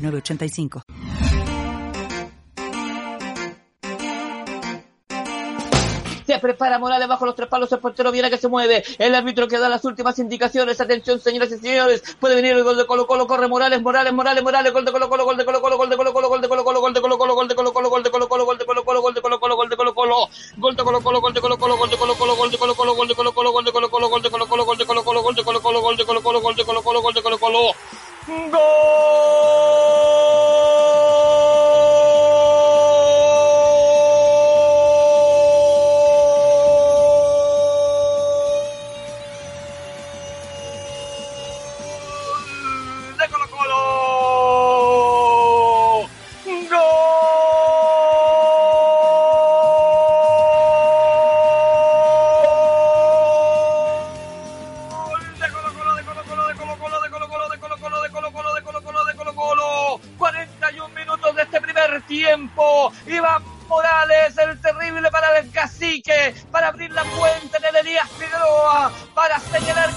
906985. Se prepara Morales bajo los tres palos, el portero viene que se mueve, el árbitro que da las últimas indicaciones, atención señoras y señores, puede venir el gol de Colo Colo, corre Morales, Morales, Morales, Morales, gol de Colo Colo, gol de Colo Colo, gol de Colo Colo, gol de Colo Colo, gol de Colo Colo, gol de Colo Colo, gol de Colo Colo, gol de Colo Colo, gol de Colo Colo, gol de Colo Colo, gol de Colo Colo, gol de Colo Colo Morales, el terrible para el cacique, para abrir la cuenta en el Elías Figueroa, para señalar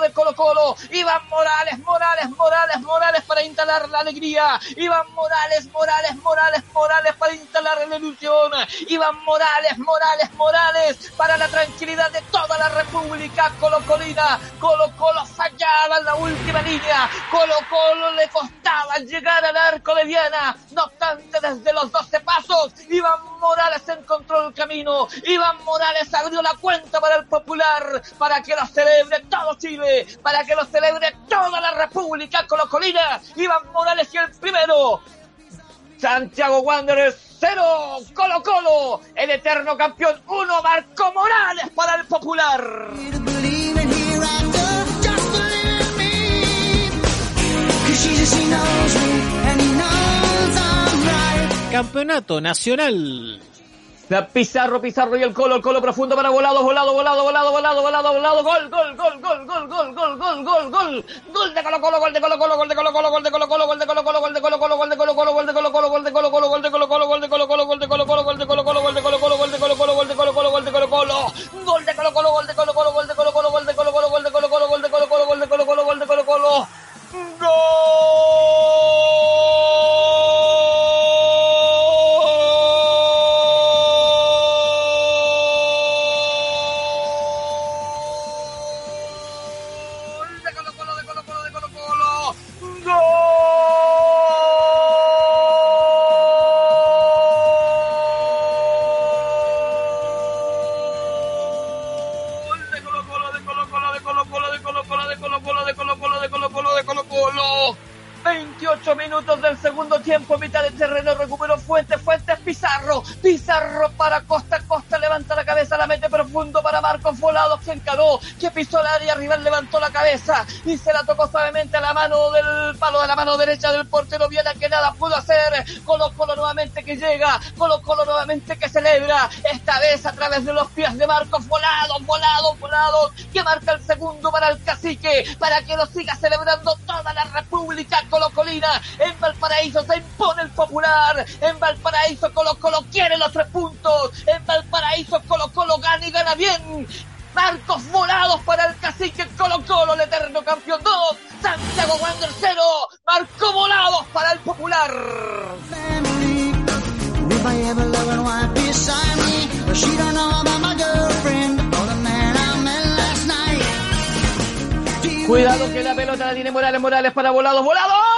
partido, el primero de Colo Colo. Iván Morales, Morales, Morales, Morales para instalar la alegría. Iván Morales, Morales, Morales, Morales para instalar la ilusión. Iván Morales, Morales, Morales para la tranquilidad de toda la República Colocolina. Colo Colo fallaba en la última línea. Colo Colo le costaba llegar al arco de Diana. No obstante, desde los 12 pasos, Iván Morales encontró el camino. Iván Morales abrió la cuenta para el Popular, para que lo celebre todo Chile, para que lo celebre toda la República Colocolina. Iván Morales y el primero. Santiago Wanderers 0, Colo Colo, el eterno campeón 1, Marco Morales para el Popular. Campeonato Nacional. La Pizarro, Pizarro y el Colo, el Colo profundo para volado, volado, volado, volado, volado, volado, volado, gol, gol, gol, gol, gol, gol, gol, gol, gol, gol, gol de Colo Colo, gol de Colo Colo, gol de Colo Colo, gol de Colo Colo, gol de Colo Colo, gol de Colo Colo, gol de Colo Colo, gol de Colo Colo, gol de Colo Colo, gol de Colo Colo, 28 minutos del segundo tiempo, mitad de terreno, recuperó Fuentes, Fuentes, Pizarro, Pizarro para Costa, Costa levanta la cabeza, la mete profundo para Marcos Volados, que encaró, que pisó el área, rival levantó la cabeza y se la tocó suavemente a la mano del palo de la mano derecha del portero Viana, que nada pudo hacer, Colo Colo nuevamente que llega, Colo Colo nuevamente que celebra, esta vez a través de los pies de Marcos Volados, Volados, Volados, que marca el segundo para el cacique, para que lo siga celebrando toda la República Colocolina. En Valparaíso se impone el popular. En Valparaíso Colo Colo quiere los tres puntos. En Valparaíso Colo Colo gana y gana bien. Marcos volados para el cacique Colo Colo, el eterno campeón 2. Santiago Wander 0. Marco volados para el popular. Cuidado que la pelota tiene Morales, Morales para volados, volados.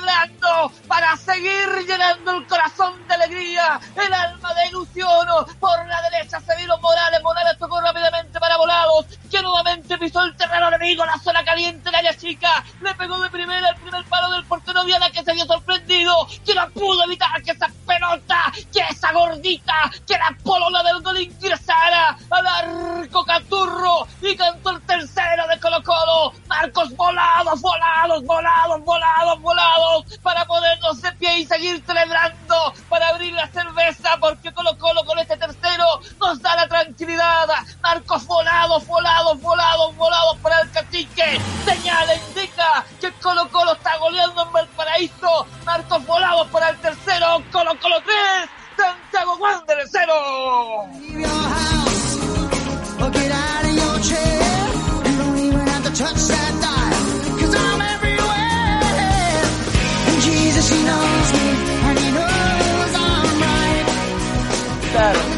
Celebrando, para seguir llenando el corazón de alegría, el alma de ilusión. Por la derecha se vino Morales, Morales tocó rápidamente para Volados, que nuevamente pisó el terreno enemigo, la zona caliente, la área chica, le pegó de primera el primer palo del portero Viana que se había sorprendido, que no pudo evitar que esa pelota, que esa gordita, que la polola del gol ingresara al arco Caturro y cantó el tercero de Colo Colo. Marcos volados, volados, volados, volados, volados para ponernos de pie y seguir celebrando, para abrir la cerveza porque Colo Colo con este tercero nos da la tranquilidad. Marcos volados, volados, volados, volados para el cacique. Señala, indica que Colo Colo está goleando en Valparaíso. Marcos volados para el tercero. Colo Colo 3. Santiago Wander 0.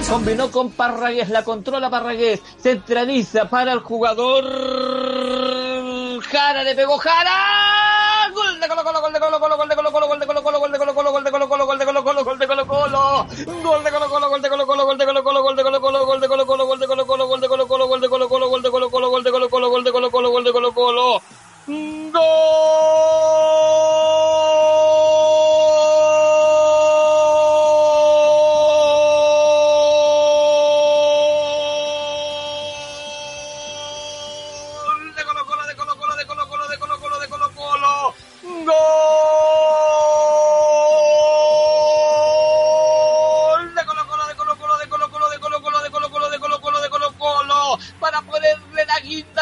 Combinó con Parragués, la controla Parragués, centraliza para el jugador Jara, le pegó Jara, gol de Colo Colo, gol de Colo Colo, gol de Colo Colo, gol de Colo Colo, gol de Colo Colo, gol de Colo Colo, gol de Colo Colo, gol de Colo Colo, gol de Colo Colo, gol de Colo Colo, gol de Colo Colo, gol de Colo Colo, gol de Colo Colo, gol de Colo Colo, gol de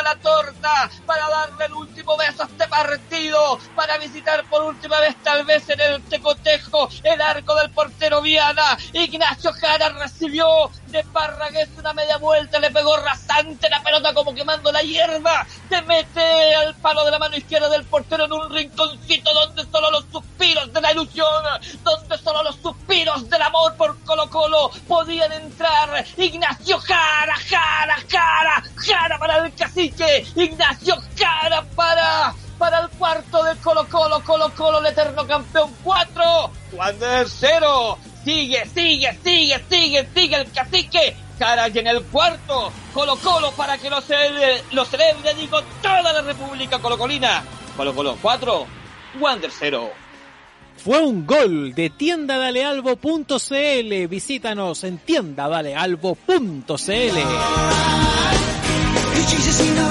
la torta, para darle el último beso a este partido, para visitar por última vez tal vez en el tecotejo el arco del portero Viana. Ignacio Jara recibió de Parragués una media vuelta, le pegó rasante la pelota como quemando la hierba, se mete al palo de la mano izquierda del portero en un rinconcito donde solo los suspiros de la ilusión, donde solo los suspiros del amor por Colo Colo podían entrar. Ignacio Jara, Jara, Jara, Jara para el cacique, Ignacio Jara para para el cuarto de Colo Colo, Colo Colo, el eterno campeón 4, Wander 0, sigue, sigue, sigue, sigue, sigue el cacique, Jara y en el cuarto, Colo Colo para que lo celebre, lo celebre, digo, toda la República Colocolina, Colo Colo 4, Wander 0. Fue un gol de tiendadalealbo.cl. Visítanos en tiendadalealbo.cl. Jesus, you know.